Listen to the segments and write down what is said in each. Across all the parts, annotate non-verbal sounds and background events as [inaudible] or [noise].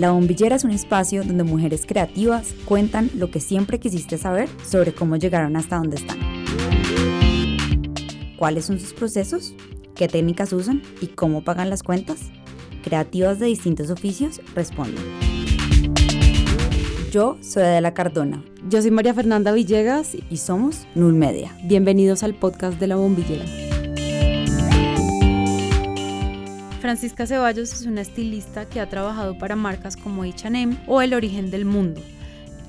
La Bombillera es un espacio donde mujeres creativas cuentan lo que siempre quisiste saber sobre cómo llegaron hasta donde están. ¿Cuáles son sus procesos? ¿Qué técnicas usan? ¿Y cómo pagan las cuentas? Creativas de distintos oficios responden. Yo soy Adela Cardona. Yo soy María Fernanda Villegas y somos Null Media. Bienvenidos al podcast de La Bombillera. Francisca Ceballos es una estilista que ha trabajado para marcas como H&M o El Origen del Mundo.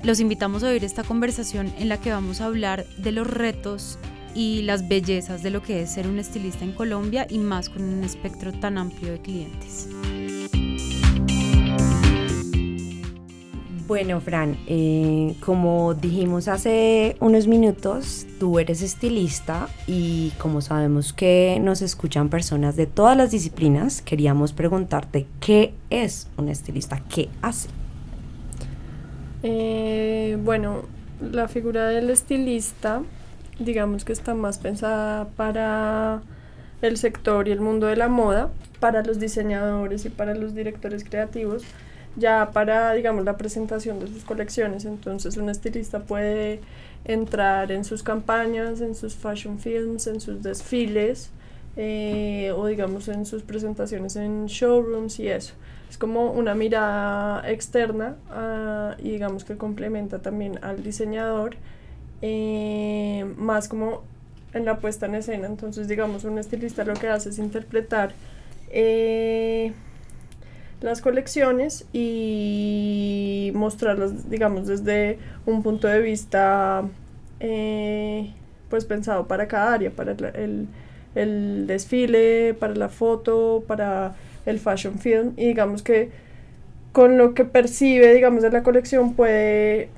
Los invitamos a oír esta conversación en la que vamos a hablar de los retos y las bellezas de lo que es ser un estilista en Colombia y más con un espectro tan amplio de clientes. Bueno, Fran, eh, como dijimos hace unos minutos, tú eres estilista y como sabemos que nos escuchan personas de todas las disciplinas, queríamos preguntarte qué es un estilista, qué hace. Eh, bueno, la figura del estilista, digamos que está más pensada para el sector y el mundo de la moda, para los diseñadores y para los directores creativos ya para, digamos, la presentación de sus colecciones. Entonces, un estilista puede entrar en sus campañas, en sus fashion films, en sus desfiles eh, o, digamos, en sus presentaciones en showrooms y eso. Es como una mirada externa ah, y, digamos, que complementa también al diseñador, eh, más como en la puesta en escena. Entonces, digamos, un estilista lo que hace es interpretar. Eh, las colecciones y mostrarlas, digamos, desde un punto de vista eh, pues pensado para cada área, para el, el, desfile, para la foto, para el fashion film. Y digamos que con lo que percibe, digamos, de la colección puede,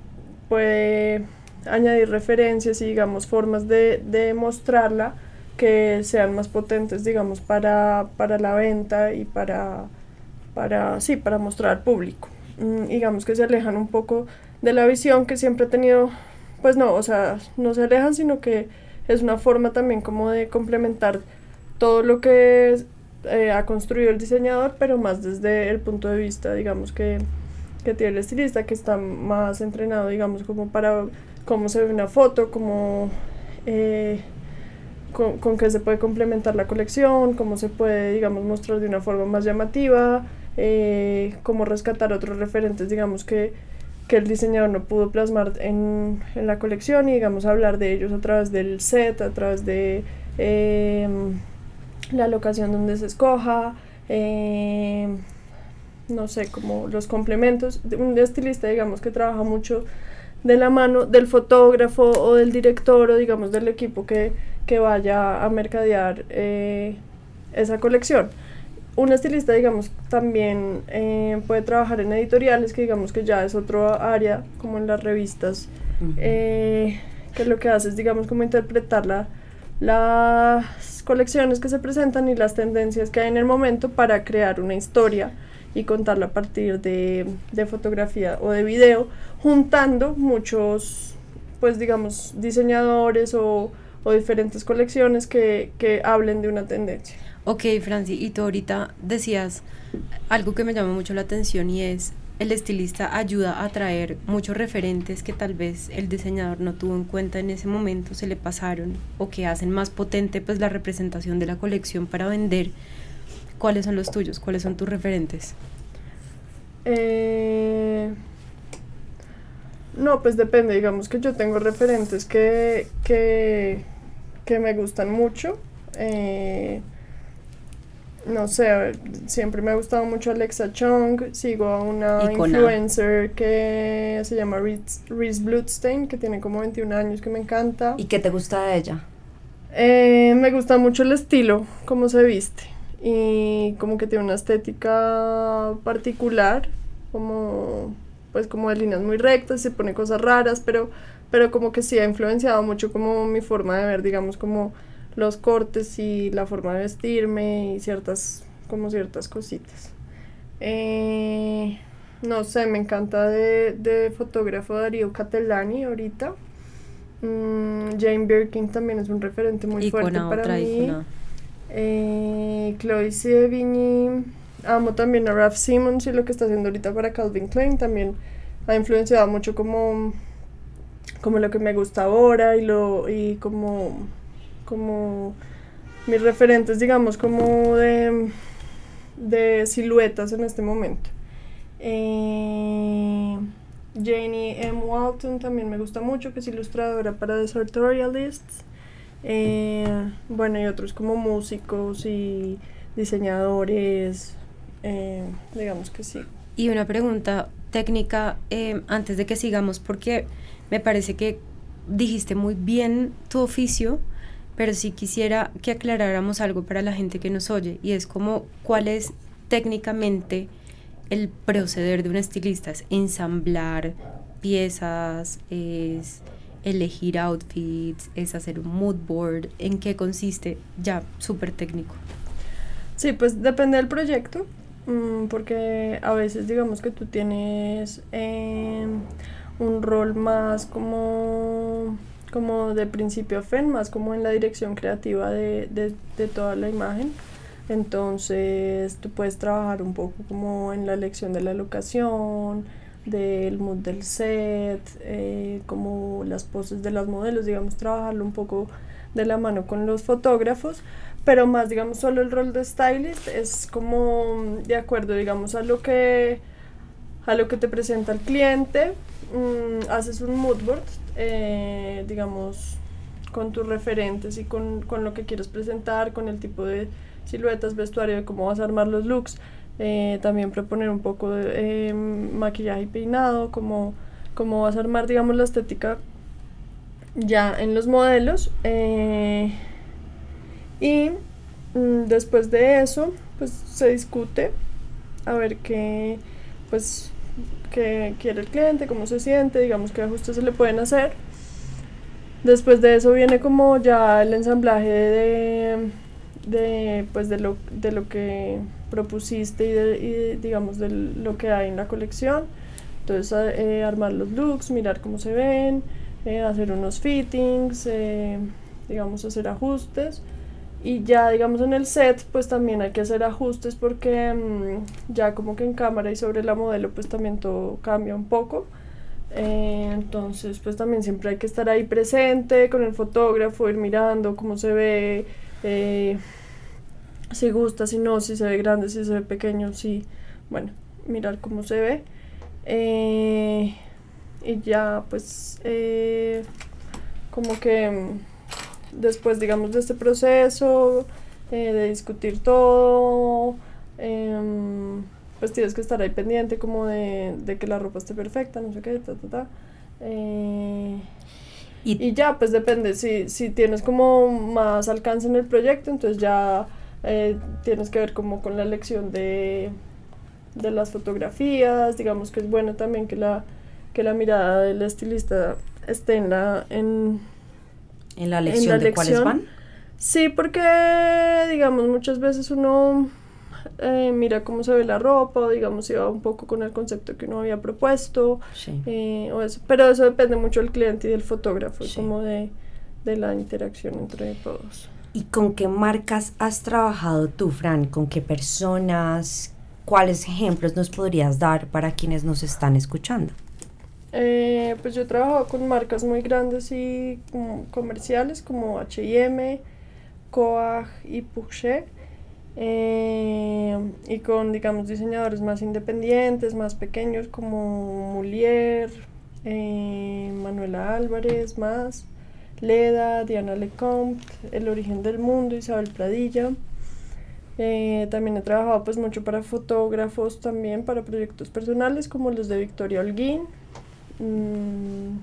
puede añadir referencias y, digamos, formas de, de mostrarla que sean más potentes, digamos, para, para la venta y para para, sí, para mostrar al público. Mm, digamos que se alejan un poco de la visión que siempre he tenido, pues no, o sea, no se alejan, sino que es una forma también como de complementar todo lo que eh, ha construido el diseñador, pero más desde el punto de vista, digamos, que, que tiene el estilista, que está más entrenado, digamos, como para cómo se ve una foto, cómo... Eh, con, con qué se puede complementar la colección, cómo se puede, digamos, mostrar de una forma más llamativa, eh, como rescatar otros referentes, digamos, que, que el diseñador no pudo plasmar en, en, la colección y, digamos, hablar de ellos a través del set, a través de em, la locación donde se escoja, em, no sé, como los complementos. Un estilista, digamos, que trabaja mucho de la mano del fotógrafo o del director o, digamos, del equipo que, que vaya a mercadear eh, esa colección un estilista, digamos, también eh, puede trabajar en editoriales, que digamos que ya es otro área, como en las revistas, eh, que lo que hace es, digamos, como interpretar las colecciones que se presentan y las tendencias que hay en el momento para crear una historia y contarla a partir de, de fotografía o de video, juntando muchos, pues digamos, diseñadores o, o diferentes colecciones que, que hablen de una tendencia. Ok, Franci, y tú ahorita decías algo que me llama mucho la atención y es el estilista ayuda a traer muchos referentes que tal vez el diseñador no tuvo en cuenta en ese momento, se le pasaron o que hacen más potente pues la representación de la colección para vender. ¿Cuáles son los tuyos? ¿Cuáles son tus referentes? Eh, no, pues depende, digamos que yo tengo referentes que, que, que me gustan mucho. Eh, no sé, siempre me ha gustado mucho Alexa Chung, sigo a una influencer que se llama Reese Bloodstein, que tiene como 21 años, que me encanta. ¿Y qué te gusta de ella? Eh, me gusta mucho el estilo, cómo se viste, y como que tiene una estética particular, como pues como de líneas muy rectas, se pone cosas raras, pero, pero como que sí ha influenciado mucho como mi forma de ver, digamos, como los cortes y la forma de vestirme y ciertas, como ciertas cositas. Eh, no sé, me encanta de, de fotógrafo Darío Catellani ahorita. Mm, Jane Birkin también es un referente muy fuerte para mí. Eh, Chloe Sevigny. amo también a Ralph Simmons y lo que está haciendo ahorita para Calvin Klein también ha influenciado mucho como, como lo que me gusta ahora y lo y como como mis referentes digamos como de, de siluetas en este momento. Eh, Janie M. Walton también me gusta mucho que es ilustradora para The Sartorialists. Eh, bueno y otros como músicos y diseñadores eh, digamos que sí. Y una pregunta técnica eh, antes de que sigamos, porque me parece que dijiste muy bien tu oficio, pero sí quisiera que aclaráramos algo para la gente que nos oye, y es como cuál es técnicamente el proceder de un estilista, es ensamblar piezas, es elegir outfits, es hacer un mood board, en qué consiste, ya súper técnico. Sí, pues depende del proyecto. Mm, porque a veces digamos que tú tienes em, un rol más como, como de principio a fin, más como en la dirección creativa de, de, toda la imagen. Entonces tú puedes trabajar un poco como en la elección de la locación, del mood del set, eh, como las poses de las modelos, digamos, trabajarlo un poco de la mano con los fotógrafos, pero más, digamos, solo el rol de stylist es como de acuerdo, digamos, a lo que, a lo que te presenta el cliente, mm, haces un mood board, eh, digamos, con tus referentes y con, con, lo que quieres presentar, con el tipo de siluetas, vestuario, de cómo vas a armar los looks, eh, también proponer un poco de eh, maquillaje y peinado, cómo, cómo vas a armar, digamos, la estética ya en los modelos. Y mm, después de eso, pues se discute a ver qué, pues, qué quiere el cliente, cómo se siente, digamos qué ajustes se le pueden hacer. Después de eso viene como ya el ensamblaje de, de, pues de, lo, de lo que propusiste y, digamos de lo que hay en la colección. Entonces eh, armar los looks, mirar cómo se ven, eh, hacer unos fittings, eh, digamos hacer ajustes. Y ya, digamos, en el set, pues también hay que hacer ajustes porque mm, ya como que en cámara y sobre la modelo, pues también todo cambia un poco. Eh, entonces, pues también siempre hay que estar ahí presente con el fotógrafo, ir mirando cómo se ve, eh, si gusta, si no, si se ve grande, si se ve pequeño, si, bueno, mirar cómo se ve. Eh, y ya, pues, como que mm, después, digamos, de este proceso, eh, de discutir todo, em, pues tienes que estar ahí pendiente como de, que la ropa esté perfecta, no sé qué, ta, ta, ta. Eh, y, ya, pues depende, si, si tienes como más alcance en el proyecto, entonces ya eh, tienes que ver como con la elección de, de las fotografías, digamos que es bueno también que la, que la mirada del estilista esté en la... En, en la lección de cuáles van. Sí, porque digamos muchas veces uno eh, mira cómo se ve la ropa, o digamos si va un poco con el concepto que uno había propuesto, eh, o eso. pero eso depende mucho del cliente y del fotógrafo, como de, de la interacción entre todos. ¿Y con qué marcas has trabajado tú, Fran? ¿Con qué personas? ¿Cuáles ejemplos nos podrías dar para quienes nos están escuchando? Eh, pues yo he trabajado con marcas muy grandes y comerciales como H&M, Coag y Puché. Eh, y con, digamos, diseñadores más independientes, más pequeños como Mulier, eh, Manuela Álvarez, más, Leda, Diana Lecomte, El Origen del Mundo, Isabel Pradilla. también he trabajado pues mucho para fotógrafos también, para proyectos personales como los de Victoria Holguín, Mm,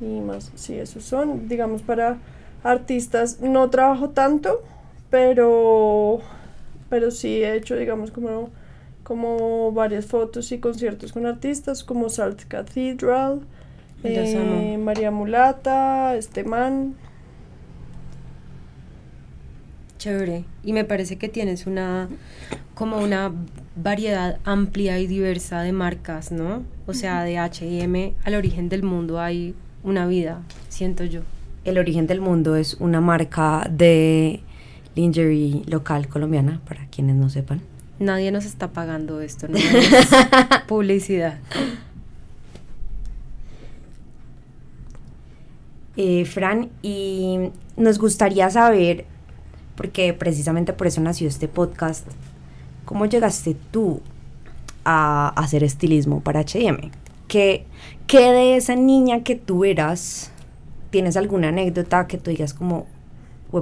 y más, sí, esos son, digamos, para artistas. No trabajo tanto, pero, pero sí he hecho, digamos, como, como varias fotos y conciertos con artistas como Salt Cathedral, eh, María Mulata, Esteman. Chévere. Y me parece que tienes una como una variedad amplia y diversa de marcas, ¿no? O sea, de H&M al origen del mundo hay una vida, siento yo. El origen del mundo es una marca de lingerie local colombiana, para quienes no sepan. Nadie nos está pagando esto, no [laughs] es publicidad. Eh, Fran, y nos gustaría saber, porque precisamente por eso nació este podcast, ¿cómo llegaste tú a hacer estilismo para HM? ¿Qué, ¿Qué de esa niña que tú eras? ¿Tienes alguna anécdota que tú digas como,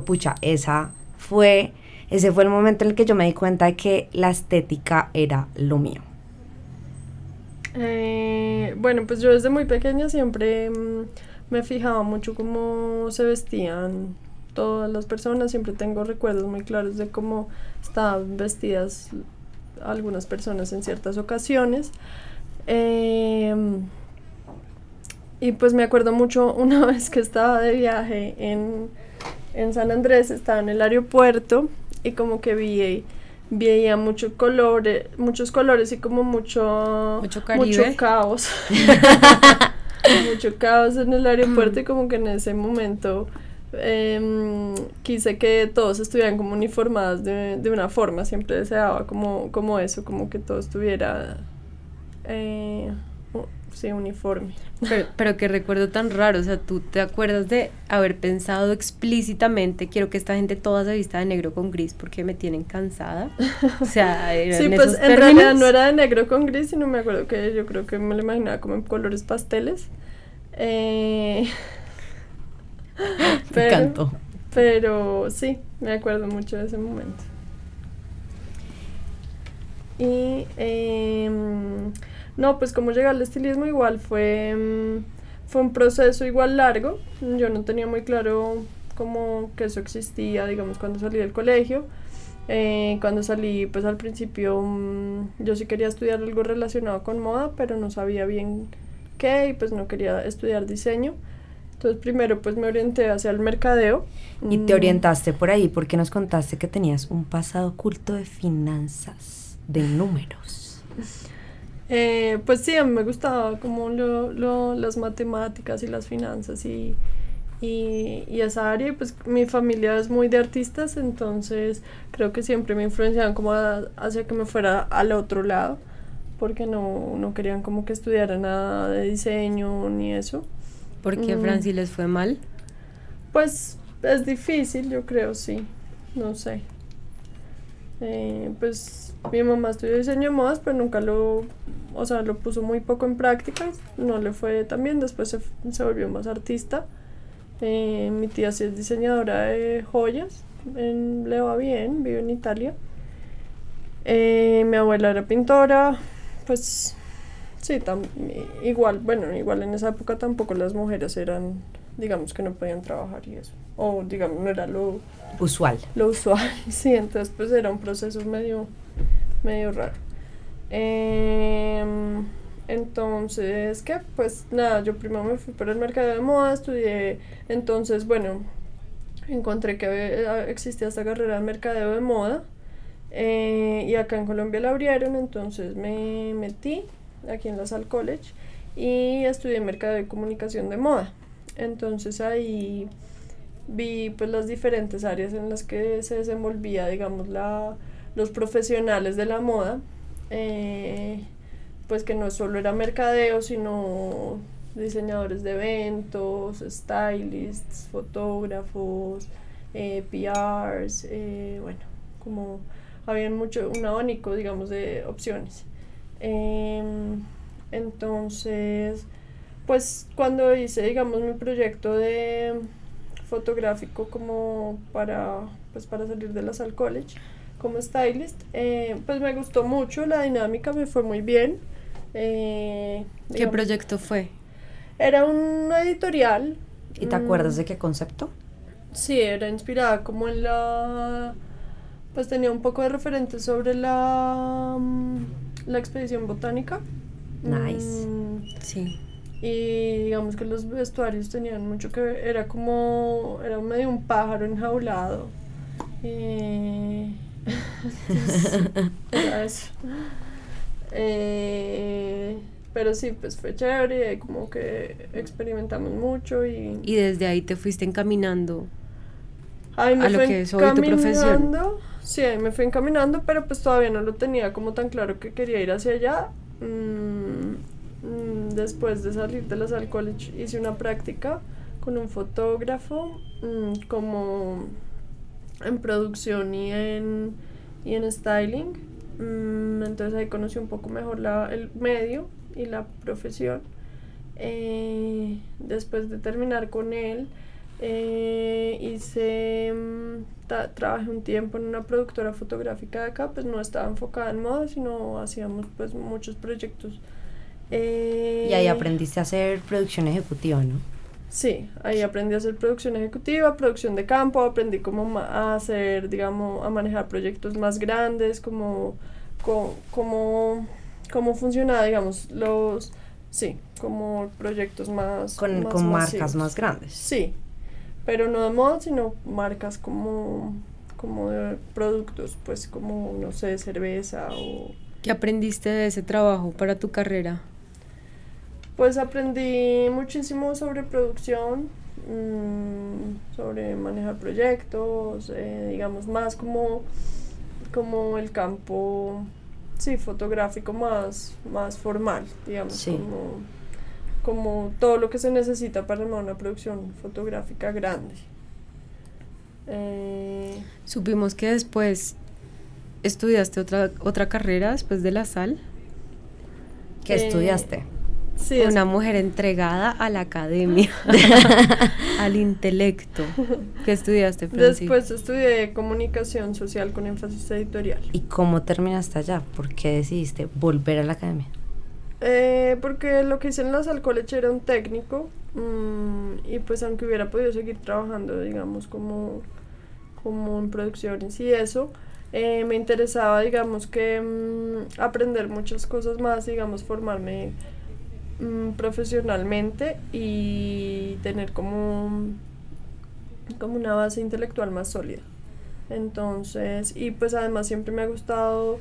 pucha, esa fue, ese fue el momento en el que yo me di cuenta de que la estética era lo mío? Eh, bueno, pues yo desde muy pequeña siempre... Mm, me fijaba mucho cómo se vestían todas las personas, siempre tengo recuerdos muy claros de cómo estaban vestidas algunas personas en ciertas ocasiones. Em, y pues me acuerdo mucho una [laughs] vez que estaba de viaje en, en San Andrés, estaba en el aeropuerto y como que vi veía mucho colores, muchos colores y como mucho, mucho, mucho caos. [laughs] [laughs] mucho caos en el aeropuerto y como que en ese momento em, quise que todos estuvieran como uniformados de, de, una forma, siempre deseaba como, como eso, como que todo estuviera eh, sí, uniforme. Pero, pero qué recuerdo tan raro, o sea, tú te acuerdas de haber pensado explícitamente, quiero que esta gente toda se vista de negro con gris porque me tienen cansada. O sea, sí, pues en realidad no era de negro con gris, sino me acuerdo que yo creo que me lo imaginaba como en colores pasteles. Eh, [laughs] pero, pero sí, me acuerdo mucho de ese momento. Y em, no, pues como llegar al estilismo igual fue, mm, fue un proceso igual largo. Yo no tenía muy claro cómo que eso existía, digamos, cuando salí del colegio. Eh, cuando salí, pues al principio mm, yo sí quería estudiar algo relacionado con moda, pero no sabía bien qué y pues no quería estudiar diseño. Entonces primero pues me orienté hacia el mercadeo. Y te mm. orientaste por ahí porque nos contaste que tenías un pasado oculto de finanzas, de números. Eh, pues sí, a mí me gustaba como lo, lo, las matemáticas y las finanzas y, y, y, esa área. Y pues mi familia es muy de artistas, entonces creo que siempre me influenciaban como hacia que me fuera al otro lado, porque no, no querían como que estudiara nada de diseño ni eso. ¿Por qué, mm. Franci, les fue mal? Pues es difícil, yo creo, sí. No sé. Eh, pues mi mamá estudió diseño de modas, pero nunca lo, o sea, lo puso muy poco en práctica, no le fue tan bien, después se, se volvió más artista. Eh, mi tía sí es diseñadora de joyas, en, le va bien, vive en Italia. Eh, mi abuela era pintora, pues sí, igual, bueno, igual en esa época tampoco las mujeres eran, digamos que no podían trabajar y eso, o digamos, no era lo usual. Lo usual, [laughs] sí, entonces pues era un proceso medio, medio raro. Em, entonces, ¿qué? Pues nada, yo primero me fui por el mercado de moda, estudié, entonces, bueno, encontré que eh, existía esta carrera de mercadeo de moda eh, y acá en Colombia la abrieron, entonces me metí aquí en la Sal College y estudié mercadeo y comunicación de moda. Entonces ahí vi pues las diferentes áreas en las que se desenvolvía, digamos, la, los profesionales de la moda, eh, pues que no solo era mercadeo, sino diseñadores de eventos, stylists, fotógrafos, eh, PRs, eh, bueno, como había mucho, un abanico, digamos, de opciones. Em, entonces, pues cuando hice, digamos, mi proyecto de fotográfico como para, pues, para salir de la Sal College como stylist, eh, pues me gustó mucho, la dinámica me fue muy bien. Eh, ¿Qué proyecto fue? Era un editorial. ¿Y te acuerdas de qué concepto? Sí, era inspirada como en la... Pues tenía un poco de referentes sobre la, mm, la expedición botánica. Nice. Mm, sí. Y digamos que los vestuarios tenían mucho que ver, era como, era medio un pájaro enjaulado. Y... [laughs] [laughs] era eso. Eh, pero sí, pues fue chévere, como que experimentamos mucho y... Y desde ahí te fuiste encaminando Ahí me a lo que es hoy tu profesión. Sí, ahí me fui encaminando, pero pues todavía no lo tenía como tan claro que quería ir hacia allá. Mm, mm, después de salir de la Salle College hice una práctica con un fotógrafo mm, como en producción y en, y en styling. Mm, entonces ahí conocí un poco mejor la, el medio y la profesión. Eh, después de terminar con él, eh, hice, mm, ta- trabajé un tiempo en una productora fotográfica de acá, pues no estaba enfocada en moda, sino hacíamos pues muchos proyectos. Eh, Y ahí aprendiste a hacer producción ejecutiva, ¿no? Sí, ahí aprendí a hacer producción ejecutiva, producción de campo, aprendí cómo a hacer, digamos, a manejar proyectos más grandes, como, co- cómo, cómo funcionaba, digamos, los, sí, como proyectos más... Con, más con marcas más grandes. Sí, pero no de moda, sino marcas como, como de productos, pues como, no sé, cerveza o... ¿Qué aprendiste de ese trabajo para tu carrera? Pues aprendí muchísimo sobre producción, mm, sobre manejar proyectos, eh, digamos más como, como el campo, sí, fotográfico más, más formal, digamos, Sí. como, como todo lo que se necesita para armar una producción fotográfica grande. Eh, Supimos que después estudiaste otra, otra carrera después de la sal. ¿Qué Eh, estudiaste? sí, Una mujer entregada a la academia, [laughs] al intelecto. ¿Qué estudiaste, Franci? después estudié comunicación social con énfasis editorial. ¿Y cómo terminaste allá? ¿Por qué decidiste volver a la academia? Eh, porque lo que hice en la Sal College era un técnico mm, y pues aunque hubiera podido seguir trabajando, digamos, como, como en producciones y eso, eh, me interesaba, digamos, que mm, aprender muchas cosas más, digamos, formarme mm, profesionalmente y tener como, como una base intelectual más sólida. Entonces, y pues además siempre me ha gustado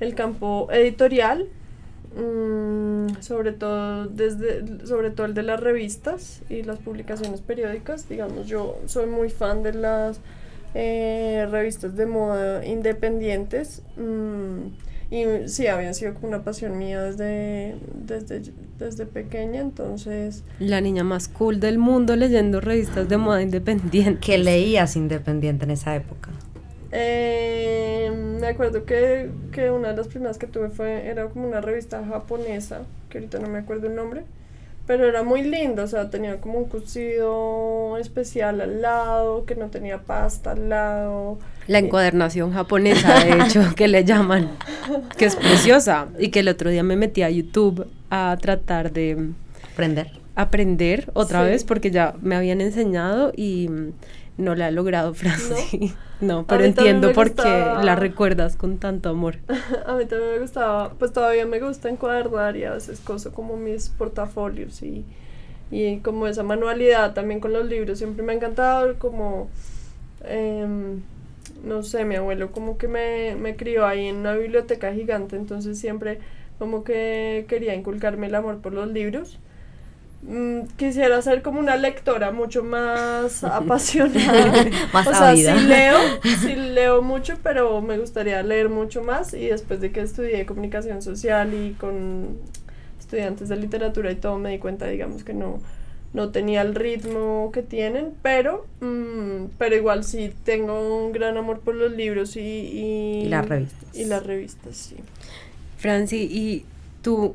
el campo editorial, mm, sobre todo desde sobre todo el de las revistas y las publicaciones periódicas digamos yo soy muy fan de las eh, revistas de moda independientes mm, y sí había sido como una pasión mía desde desde desde pequeña entonces La niña más cool del mundo leyendo revistas de moda independiente. ¿Qué leías independiente en esa época? Eh, me acuerdo que, que una de las primeras que tuve fue, era como una revista japonesa, que ahorita no me acuerdo el nombre, pero era muy lindo, o sea, tenía como un cosido especial al lado, que no tenía pasta al lado. La encuadernación japonesa, de [laughs] hecho, que le llaman, que es preciosa. Y que el otro día me metí a YouTube a tratar de Aprender. aprender otra Sí. vez porque ya me habían enseñado y no la he logrado, [laughs] Franci. No, pero mí también entiendo por qué la recuerdas con tanto amor. [laughs] A mí también me gustaba, pues todavía me gusta encuadernar y a veces coso como mis portafolios y, y como esa manualidad también con los libros siempre me ha encantado, como, em, no sé, mi abuelo como que me, me crió ahí en una biblioteca gigante, entonces siempre como que quería inculcarme el amor por los libros. Mm, quisiera ser como una lectora mucho más [laughs] apasionada. [laughs] Más o sea, sí leo, [laughs] sí leo mucho, pero me gustaría leer mucho más. Y después de que estudié comunicación social y con estudiantes de literatura y todo, me di cuenta, digamos, que no, no tenía el ritmo que tienen, pero, mm, pero igual sí tengo un gran amor por los libros y, y, Y las revistas. Y las revistas, sí. Franci, y tú,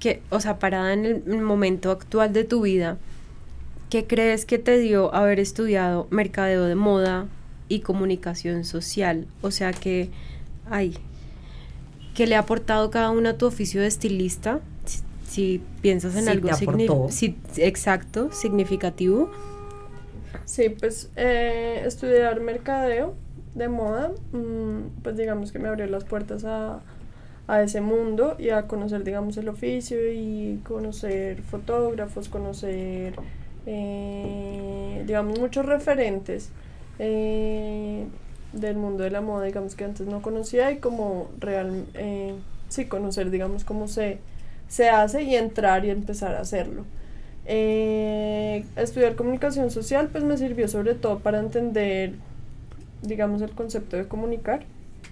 que, o sea, parada en el momento actual de tu vida, ¿qué crees que te dio haber estudiado mercadeo de moda y comunicación social? O sea, que, ay, ¿qué le ha aportado cada uno a tu oficio de estilista? Si, si piensas en Sí, algo te signi- aportó. sí, exacto, significativo. Sí, pues eh, estudiar mercadeo de moda, mm, pues digamos que me abrió las puertas a, a ese mundo y a conocer, digamos, el oficio y conocer fotógrafos, conocer, eh, digamos, muchos referentes eh, del mundo de la moda, digamos, que antes no conocía y como real, eh, sí, conocer, digamos, cómo se, se hace y entrar y empezar a hacerlo. Estudiar comunicación social pues me sirvió sobre todo para entender, digamos, el concepto de comunicar.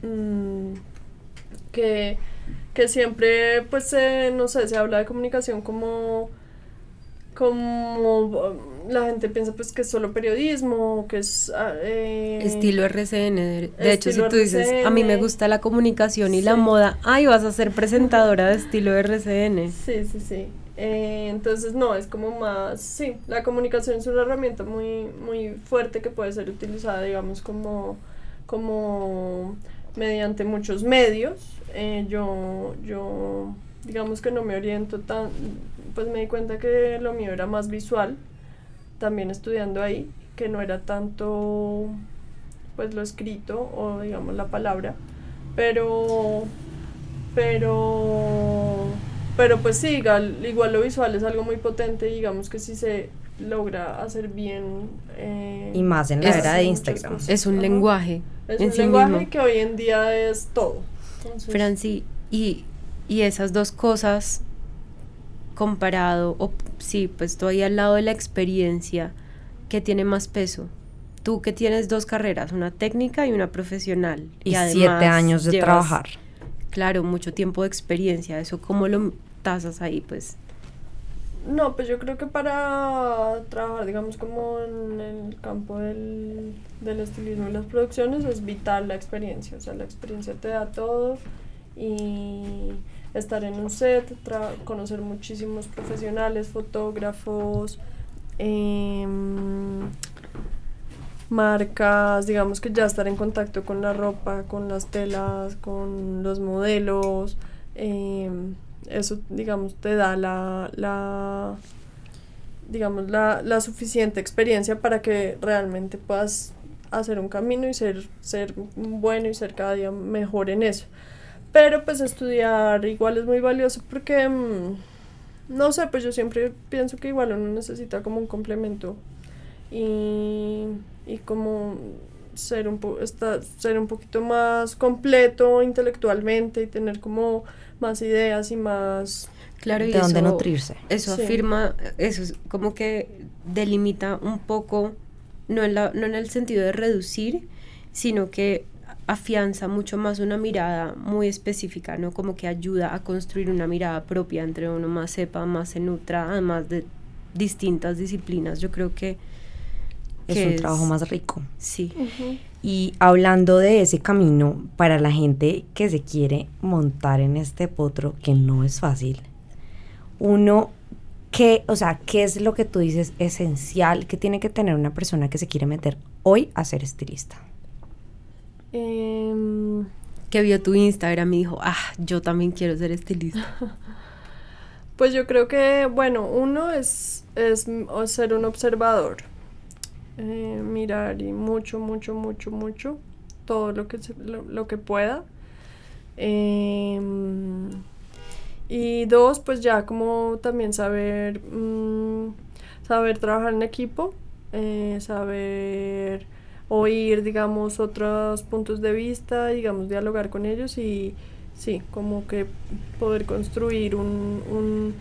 Mm, que, que siempre, pues, no sé, se habla de comunicación como como la gente piensa pues que es solo periodismo, que es... Ah, eh, estilo RCN. De, hecho, si tú dices, a mí me gusta la comunicación y la moda, ay, vas a ser presentadora de estilo RCN. Sí, sí, sí. Eh, entonces, no, es como más, sí, la comunicación es una herramienta muy, muy fuerte que puede ser utilizada, digamos, como, como mediante muchos medios. Eh, yo, yo, digamos que no me oriento tan, pues me di cuenta que lo mío era más visual, también estudiando ahí, que no era tanto, pues lo escrito o digamos la palabra, pero, pero pero pues sí, igual, lo visual es algo muy potente, digamos que si se logra hacer bien. Eh, y más en la era de Instagram. Es un lenguaje. Es un lenguaje que hoy en día es todo. Franci, y, y esas dos cosas comparado, o sí, pues estoy al lado de la experiencia, que tiene más peso? Tú que tienes dos carreras, una técnica y una profesional. Y, siete años de trabajar. Claro, mucho tiempo de experiencia. ¿Eso cómo lo tasas ahí, pues? No, pues yo creo que para trabajar, digamos, como en el campo del, del estilismo y las producciones es vital la experiencia. O sea, la experiencia te da todo y estar en un set, conocer muchísimos profesionales, fotógrafos, em, marcas, digamos que ya estar en contacto con la ropa, con las telas, con los modelos. Em, eso, digamos, te da la, la digamos, la, la, suficiente experiencia para que realmente puedas hacer un camino y ser, ser bueno y ser cada día mejor en eso. Pero pues estudiar igual es muy valioso porque, mm, no sé, pues yo siempre pienso que igual uno necesita como un complemento y, y como ser un, po ser un poquito más completo intelectualmente y tener como más ideas y más... Claro, y de dónde nutrirse. Eso afirma, eso es como que delimita un poco, no en, la, no en el sentido de reducir, sino que afianza mucho más una mirada muy específica, ¿no? Como que ayuda a construir una mirada propia entre uno más sepa, más se nutra, además de distintas disciplinas. Yo creo que... es un trabajo más rico. Sí. Y hablando de ese camino, para la gente que se quiere montar en este potro, que no es fácil, uno, ¿qué, o sea, qué es lo que tú dices esencial que tiene que tener una persona que se quiere meter hoy a ser estilista? Em, que vio tu Instagram y dijo, ah, yo también quiero ser estilista. [laughs] pues yo creo que, bueno, uno es, es ser un observador eh, mirar y mucho, mucho, mucho, mucho, todo lo que, lo, que pueda. Em, y dos, pues ya como también saber, mm, saber trabajar en equipo, eh, saber oír, digamos, otros puntos de vista, digamos, dialogar con ellos y sí, como que poder construir un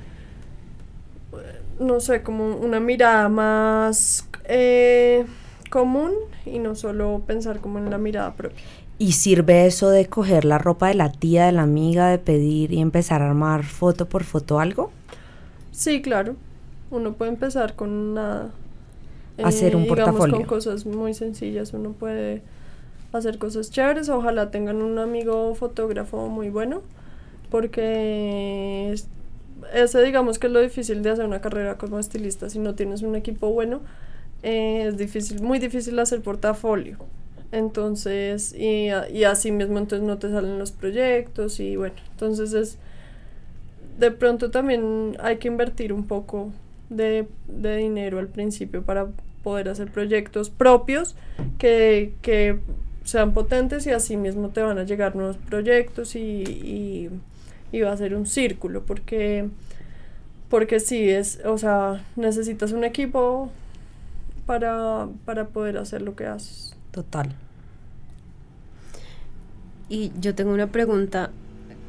no sé, como una mirada más eh, común y no solo pensar como en la mirada propia. ¿Y sirve eso de coger la ropa de la tía, de la amiga, de pedir y empezar a armar foto por foto algo? Sí, claro. Uno puede empezar con nada. Hacer un eh, portafolio. con cosas muy sencillas. Uno puede hacer cosas chéveres. Ojalá tengan un amigo fotógrafo muy bueno. Porque ese digamos que es lo difícil de hacer una carrera como estilista. Si no tienes un equipo bueno, eh, es difícil, muy difícil hacer portafolio. Entonces, y, y así mismo entonces no te salen los proyectos y bueno, entonces es, de pronto también hay que invertir un poco de, de dinero al principio para poder hacer proyectos propios que, que sean potentes y así mismo te van a llegar nuevos proyectos y, y, y va a ser un círculo porque porque sí es, o sea, necesitas un equipo para, para poder hacer lo que haces. Total. Y yo tengo una pregunta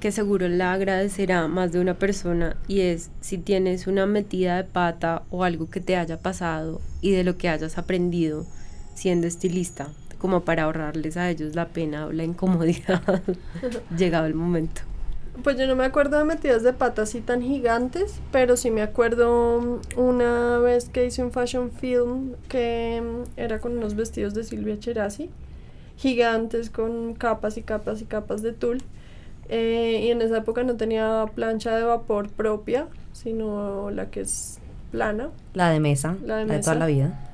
que seguro la agradecerá más de una persona y es si tienes una metida de pata o algo que te haya pasado y de lo que hayas aprendido siendo estilista, como para ahorrarles a ellos la pena o la incomodidad [laughs] llegado el momento. Pues yo no me acuerdo de metidas de pata así tan gigantes, pero sí me acuerdo una vez que hice un fashion film que era con unos vestidos de Silvia Cherasi, gigantes con capas y capas y capas de tul. Eh, y en esa época no tenía plancha de vapor propia, sino la que es plana. La de mesa, la de, toda la vida.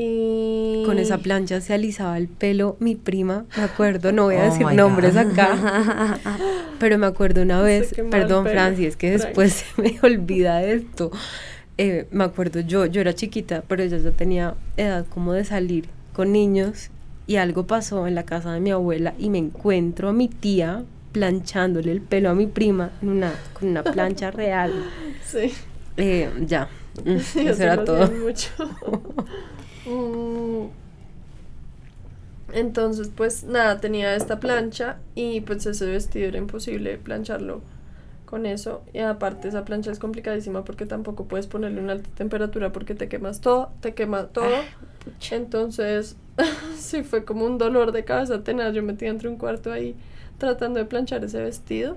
Y... Con esa plancha se alisaba el pelo mi prima, me acuerdo, no voy a oh decir nombres acá, [laughs] pero me acuerdo una vez, perdón Francis, es que después se me [laughs] olvida esto, eh, me acuerdo yo, yo era chiquita, pero ella ya tenía edad como de salir con niños y algo pasó en la casa de mi abuela y me encuentro a mi tía planchándole el pelo a mi prima en una, con una plancha [laughs] real. Sí. Eh, ya, eso era todo. Mucho. Mm. Entonces, pues nada, tenía esta plancha y pues ese vestido era imposible plancharlo con eso. Y aparte esa plancha es complicadísima porque tampoco puedes ponerle una alta temperatura porque te quemas todo, te quema todo. Ah, Entonces, [laughs] sí fue como un dolor de cabeza tenaz. Yo metí entre un cuarto ahí tratando de planchar ese vestido.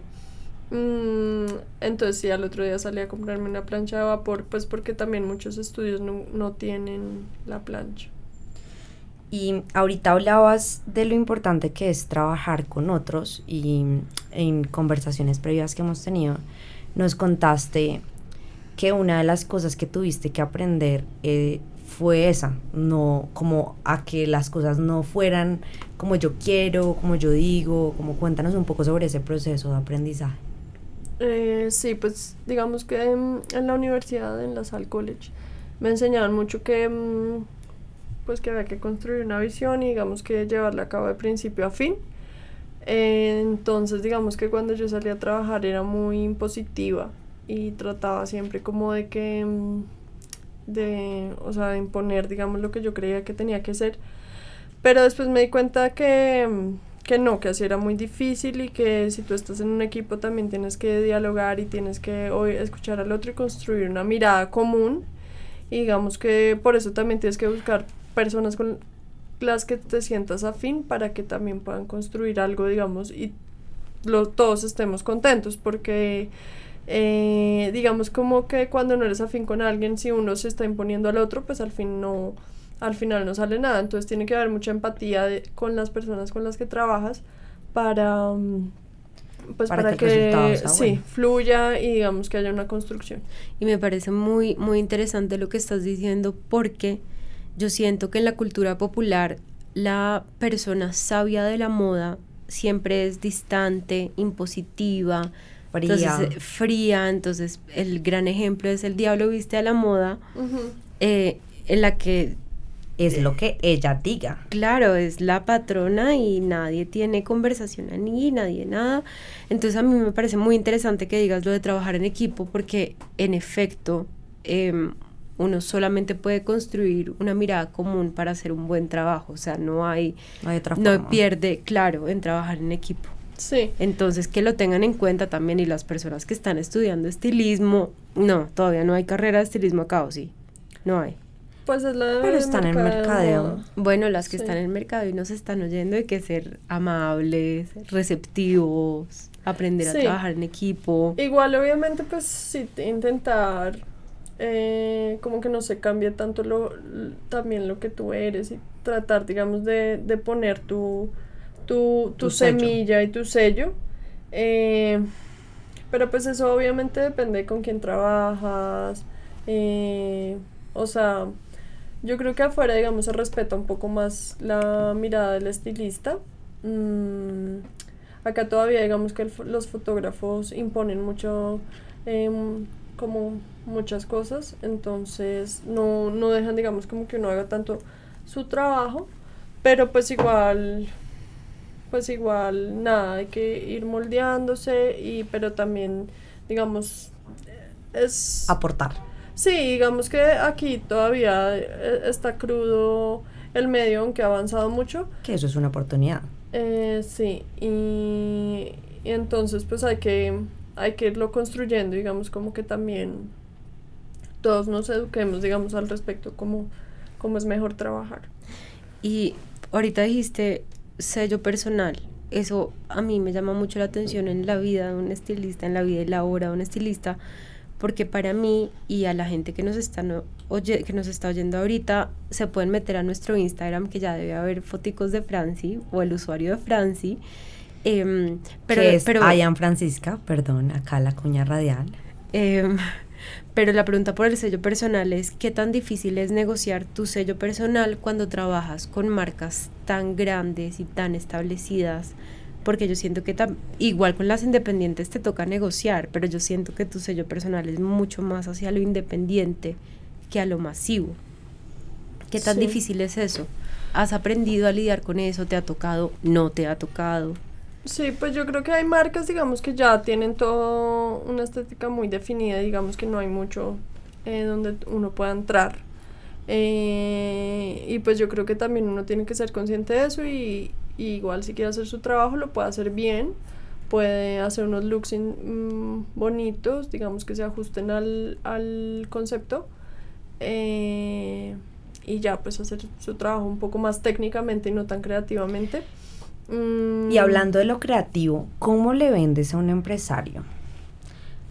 Mm, entonces sí, al otro día salí a comprarme una plancha de vapor, pues porque también muchos estudios no, no tienen la plancha. Y ahorita hablabas de lo importante que es trabajar con otros y en conversaciones previas que hemos tenido, nos contaste que una de las cosas que tuviste que aprender eh, fue esa, no como a que las cosas no fueran como yo quiero, como yo digo, como cuéntanos un poco sobre ese proceso de aprendizaje. Eh, sí, pues digamos que en, la universidad, en la Sal College, me enseñaban mucho que mm, pues que había que construir una visión y digamos que llevarla a cabo de principio a fin. entonces digamos que cuando yo salía a trabajar era muy impositiva y trataba siempre como de que mm, de o sea de imponer digamos lo que yo creía que tenía que ser pero después me di cuenta que mm, que no, que así era muy difícil y que si tú estás en un equipo también tienes que dialogar y tienes que escuchar al otro y construir una mirada común. Y digamos que por eso también tienes que buscar personas con las que te sientas afín para que también puedan construir algo, digamos, y todos estemos contentos, porque eh, digamos como que cuando no eres afín con alguien, si uno se está imponiendo al otro, pues al fin no, al final no sale nada. Entonces tiene que haber mucha empatía con las personas con las que trabajas para, mm, pues para, que, sí, fluya y digamos que haya una construcción. Y me parece muy, muy interesante lo que estás diciendo porque yo siento que en la cultura popular la persona sabia de la moda siempre es distante, impositiva, fría. Entonces, eh, fría. Entonces, el gran ejemplo es El Diablo Viste a la Moda, eh, en la que es lo que ella diga. Claro, es la patrona y nadie tiene conversación ni nadie nada. Entonces a mí me parece muy interesante que digas lo de trabajar en equipo porque en efecto em, uno solamente puede construir una mirada común para hacer un buen trabajo. O sea, no hay, no, pierde, claro, en trabajar en equipo. Sí. Entonces que lo tengan en cuenta también y las personas que están estudiando estilismo, no, todavía no hay carrera de estilismo acá, ¿o sí? No hay. Pues es la Pero están en mercadeo. Bueno, las que están en el mercado y nos están oyendo hay que ser amables, receptivos, aprender a trabajar en equipo. Igual, obviamente, pues sí, intentar eh, como que no se cambie tanto lo, también lo que tú eres y tratar, digamos, de, de poner tu, tu, tu, semilla y tu sello. Eh, pero pues eso obviamente depende con quién trabajas. Eh, o sea, yo creo que afuera, digamos, se respeta un poco más la mirada del estilista. Mm, acá todavía, digamos que los fotógrafos imponen mucho, em, como muchas cosas, entonces no, no dejan, digamos, como que uno haga tanto su trabajo, pero pues igual, pues igual, nada, hay que ir moldeándose, y, pero también, digamos, es... Aportar Sí, digamos que aquí todavía eh, está crudo el medio, aunque ha avanzado mucho. Que eso es una oportunidad. Eh, sí, y, y entonces pues hay que, hay que irlo construyendo, digamos, como que también todos nos eduquemos, digamos, al respecto, cómo, cómo es mejor trabajar. Y ahorita dijiste sello personal. Eso a mí me llama mucho la atención en la vida de un estilista, en la vida y la obra de un estilista, porque para mí y a la gente que nos está no, oye, que nos está oyendo ahorita se pueden meter a nuestro Instagram que ya debe haber foticos de Franci o el usuario de Franci em, pero que es pero Francisca perdón acá la cuña radial eh, pero la pregunta por el sello personal es, ¿qué tan difícil es negociar tu sello personal cuando trabajas con marcas tan grandes y tan establecidas? Porque yo siento que igual con las independientes te toca negociar, pero yo siento que tu sello personal es mucho más hacia lo independiente que a lo masivo. ¿Qué tan difícil es eso? ¿Has aprendido a lidiar con eso? ¿Te ha tocado? ¿No te ha tocado? Sí, pues yo creo que hay marcas, digamos, que ya tienen todo una estética muy definida, digamos que no hay mucho eh, donde uno pueda entrar. Eh, y pues yo creo que también uno tiene que ser consciente de eso y, igual si quiere hacer su trabajo lo puede hacer bien, puede hacer unos looks mm, bonitos, digamos que se ajusten al, al concepto. Eh, y ya pues hacer su trabajo un poco más técnicamente y no tan creativamente. Y mm. hablando de lo creativo, ¿cómo le vendes a un empresario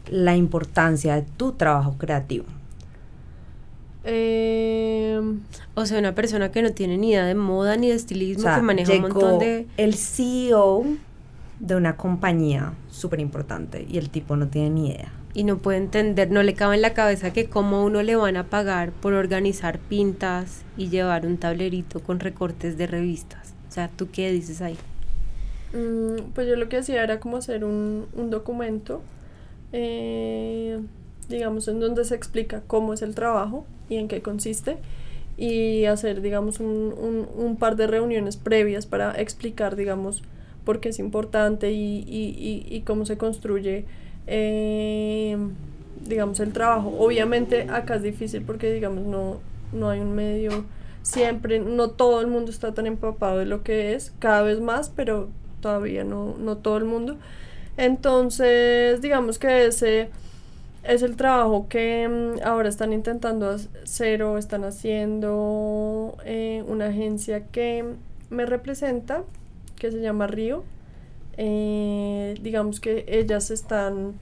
la importancia de tu trabajo creativo? Em, o sea, una persona que no tiene ni idea de moda ni de estilismo, que maneja un montón de... El CEO de una compañía súper importante y el tipo no tiene ni idea. Y no puede entender, no le cabe en la cabeza que cómo uno le van a pagar por organizar pintas y llevar un tablerito con recortes de revistas. O sea, ¿tú qué dices ahí? Mm, pues yo lo que hacía era como hacer un, un documento, eh, digamos, en donde se explica cómo es el trabajo y en qué consiste y hacer, digamos, un, un, par de reuniones previas para explicar, digamos, por qué es importante y, y, y, cómo se construye, eh, digamos, el trabajo. Obviamente acá es difícil porque, digamos, no, no hay un medio siempre, no todo el mundo está tan empapado de lo que es, cada vez más, pero todavía no, no todo el mundo. Entonces, digamos que ese es el trabajo que mm, ahora están intentando hacer o están haciendo eh, una agencia que me representa, que se llama Río. Eh, digamos que ellas están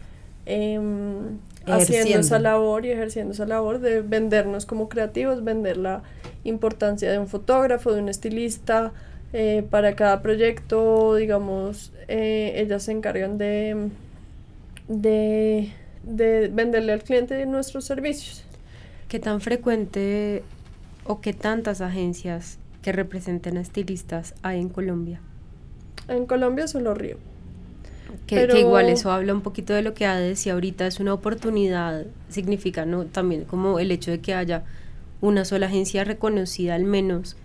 em, haciendo esa labor y ejerciendo esa labor de vendernos como creativos, vender la importancia de un fotógrafo, de un estilista, eh, para cada proyecto, digamos, ellas se encargan de, de, de venderle al cliente nuestros servicios. ¿Qué tan frecuente o qué tantas agencias que representen a estilistas hay en Colombia? En Colombia solo Río. Que, que, igual eso habla un poquito de lo que Ade decía ahorita, es una oportunidad, significa ¿no? también como el hecho de que haya una sola agencia reconocida al menos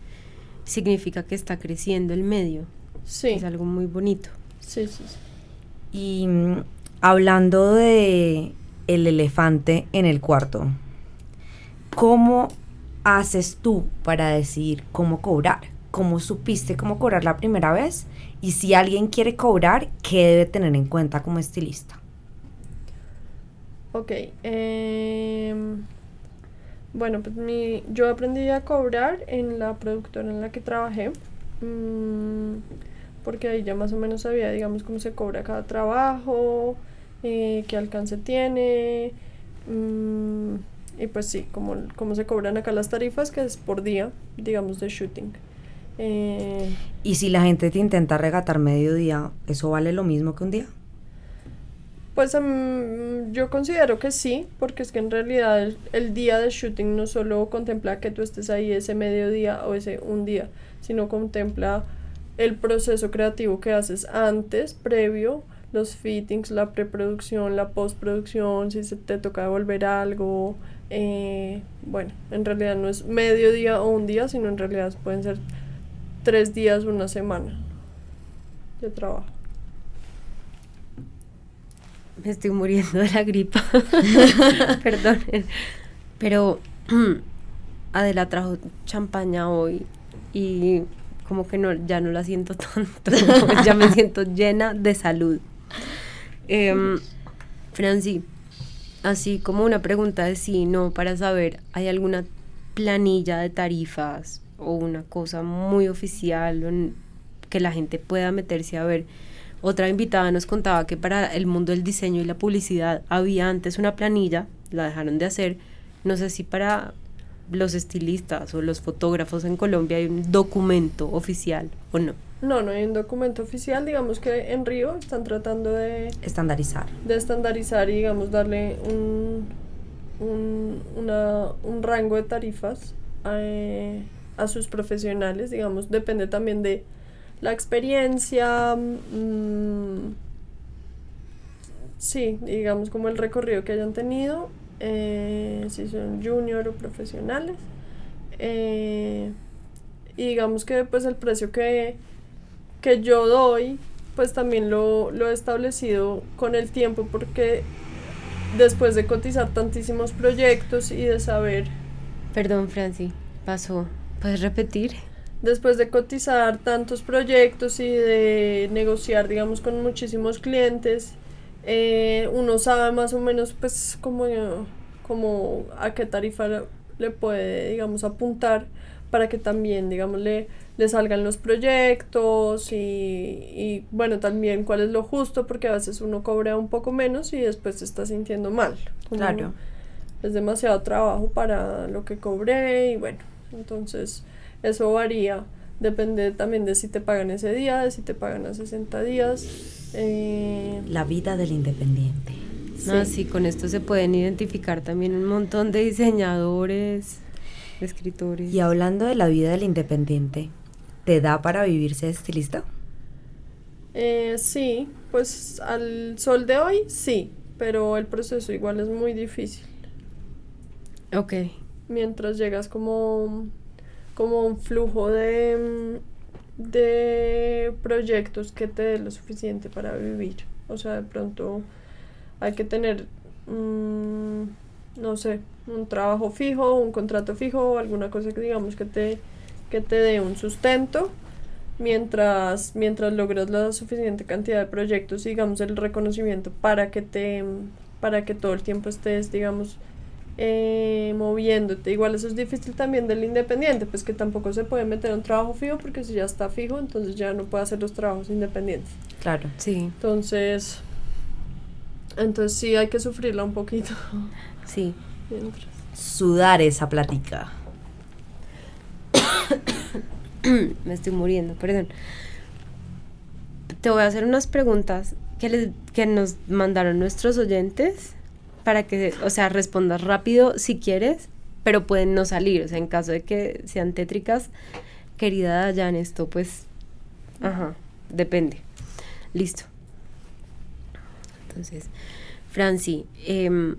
significa que está creciendo el medio. Sí. Es algo muy bonito. Sí, sí. Y mm, hablando de el elefante en el cuarto, ¿cómo haces tú para decidir cómo cobrar? ¿Cómo supiste cómo cobrar la primera vez? Y si alguien quiere cobrar, ¿qué debe tener en cuenta como estilista? Ok. Eh, bueno, pues mi, yo aprendí a cobrar en la productora en la que trabajé, mm, porque ahí ya más o menos sabía, digamos, cómo se cobra cada trabajo, eh, qué alcance tiene, mm, y pues sí, cómo se cobran acá las tarifas, que es por día, digamos, de shooting. Eh, y si la gente te intenta regatar medio día, ¿eso vale lo mismo que un día? Pues em, yo considero que sí, porque es que en realidad el, día de shooting no solo contempla que tú estés ahí ese mediodía o ese un día, sino contempla el proceso creativo que haces antes, previo, los fittings, la preproducción, la postproducción, si se te toca devolver algo. Eh, bueno, en realidad no es mediodía o un día, sino en realidad pueden ser tres días, una semana de trabajo me estoy muriendo de la gripa. [laughs] Perdón. Pero [clears throat] Adela trajo champaña hoy y como que no, ya no la siento tanto, [laughs] ya me siento llena de salud. Eh, Franci, así como una pregunta de sí, no, para saber, ¿hay alguna planilla de tarifas o una cosa muy oficial que la gente pueda meterse a ver? Otra invitada nos contaba que para el mundo del diseño y la publicidad había antes una planilla, la dejaron de hacer, no sé si para los estilistas o los fotógrafos en Colombia hay un documento oficial o no. No, no hay un documento oficial, digamos que en Río están tratando de... Estandarizar. De estandarizar y digamos darle un, un, rango de tarifas eh, a, sus profesionales, digamos, depende también de la experiencia, mm, sí, digamos como el recorrido que hayan tenido, eh, si son junior o profesionales. Eh, y digamos que pues el precio que que yo doy, pues también lo, lo he establecido con el tiempo porque después de cotizar tantísimos proyectos y de saber... Perdón, Franci, pasó. ¿Puedes repetir? Después de cotizar tantos proyectos y de negociar, digamos, con muchísimos clientes, eh, uno sabe más o menos, pues, como, como a qué tarifa le puede, digamos, apuntar para que también, digamos, le, le salgan los proyectos y, y, bueno, también cuál es lo justo, porque a veces uno cobra un poco menos y después se está sintiendo mal. Claro. Es demasiado trabajo para lo que cobré y bueno, entonces eso varía. Depende también de si te pagan ese día, de si te pagan a 60 días. Eh, La vida del independiente. Sí. sí, con esto se pueden identificar también un montón de diseñadores, escritores. Y hablando de la vida del independiente, ¿te da para vivirse estilista? Eh, sí, pues al sol de hoy sí, pero el proceso igual es muy difícil. Ok. Mientras llegas como, como un flujo de, de proyectos que te dé lo suficiente para vivir. O sea, de pronto hay que tener, mm, no sé, un trabajo fijo, un contrato fijo, alguna cosa que digamos que te que te dé un sustento mientras, mientras logras la suficiente cantidad de proyectos, digamos, el reconocimiento para que te, para que todo el tiempo estés, digamos, eh, moviéndote. Igual eso es difícil también del independiente, pues que tampoco se puede meter un trabajo fijo porque si ya está fijo, entonces ya no puede hacer los trabajos independientes. Claro. Sí. Entonces, entonces sí hay que sufrirla un poquito. Sí. Sudar esa plática. [coughs] me estoy muriendo, perdón. Te voy a hacer unas preguntas que, les, que nos mandaron nuestros oyentes para que, o sea, respondas rápido si quieres, pero pueden no salir, o sea, en caso de que sean tétricas, querida Dayan, esto pues, ajá, depende. Listo. Entonces, Franci, em,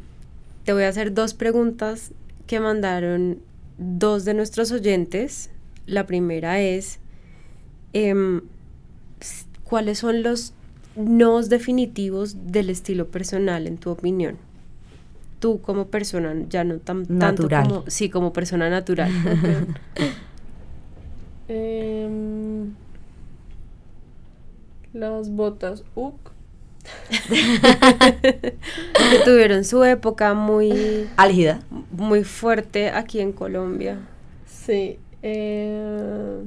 te voy a hacer dos preguntas que mandaron dos de nuestros oyentes la primera es, em, ¿cuáles son los nos definitivos del estilo personal en tu opinión? Tú como persona, ya no tan, natural. tanto como, sí, como persona natural. [laughs] Em, las botas UC. Que tuvieron su época muy álgida, muy fuerte aquí en Colombia. Sí, eh,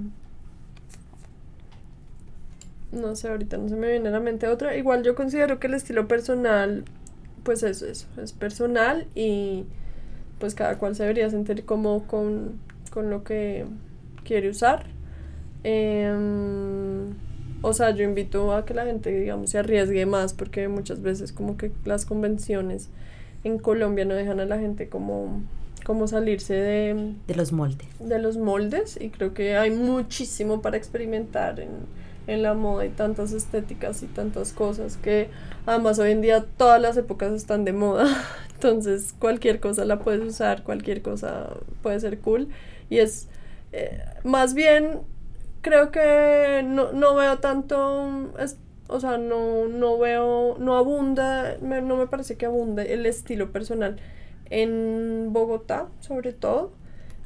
no sé, ahorita no se me viene a la mente otra. Igual yo considero que el estilo personal, pues eso, eso, es personal y pues cada cual se debería sentir como con, con lo que quiere usar. Em, o sea, yo invito a que la gente, digamos, se arriesgue más porque muchas veces como que las convenciones en Colombia no dejan a la gente como como salirse de, de los moldes. De los moldes y creo que hay muchísimo para experimentar en, en la moda y tantas estéticas y tantas cosas que además hoy en día todas las épocas están de moda, [laughs] entonces cualquier cosa la puedes usar, cualquier cosa puede ser cool y es eh, más bien creo que no, no veo tanto, o sea, no, no veo, no abunda, no me parece que abunde el estilo personal en Bogotá, sobre todo.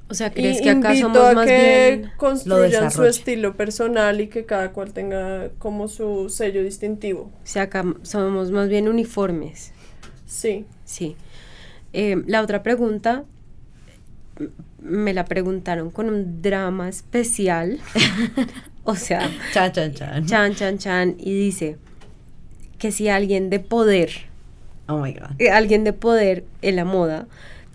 O sea, ¿crees Y que acá somos a más que bien... construyan su estilo personal y que cada cual tenga como su sello distintivo. O sea, acá somos más bien uniformes. Sí. Sí. Eh, la otra pregunta me la preguntaron con un drama especial. [laughs] o sea, Chan, chan, chan. chan, chan, chan. Y dice que si alguien de poder, Oh my God. eh, alguien de poder en la moda,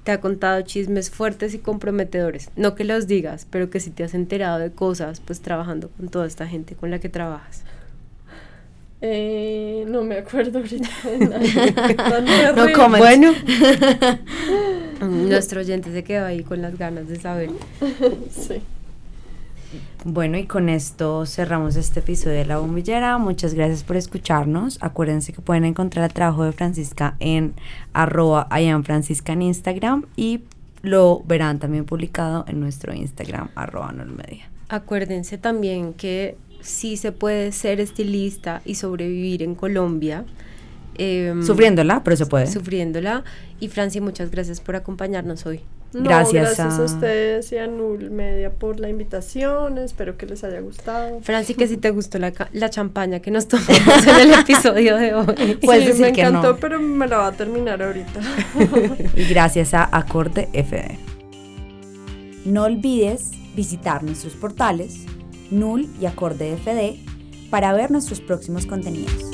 te ha contado chismes fuertes y comprometedores. No que los digas, pero que si te has enterado de cosas, pues trabajando con toda esta gente con la que trabajas. Eh, no me acuerdo ahorita de [laughs] nada. Tan No comment. Bueno, [laughs] [laughs] nuestro oyente se quedó ahí con las ganas de saber. [laughs] Sí. Bueno, y con esto cerramos este episodio de La Bombillera. Muchas gracias por escucharnos. Acuérdense que pueden encontrar el trabajo de Francisca en arroba I am Francisca en Instagram y lo verán también publicado en nuestro Instagram arroba Nolmedia. Acuérdense también que sí se puede ser estilista y sobrevivir en Colombia. Em, Sufriéndola, pero se puede. Sufriéndola. Y Franci, muchas gracias por acompañarnos hoy. No, Gracias gracias, a- a... ustedes y a Nul Media por la invitación. Espero que les haya gustado. Franci, que si te gustó la, la champaña que nos [laughs] tomamos en el episodio de hoy. Puedes sí, me encantó, no. pero me la va a terminar ahorita. [laughs] y gracias a Acorde FD. No olvides visitar nuestros portales Null y Acorde FD para ver nuestros próximos contenidos.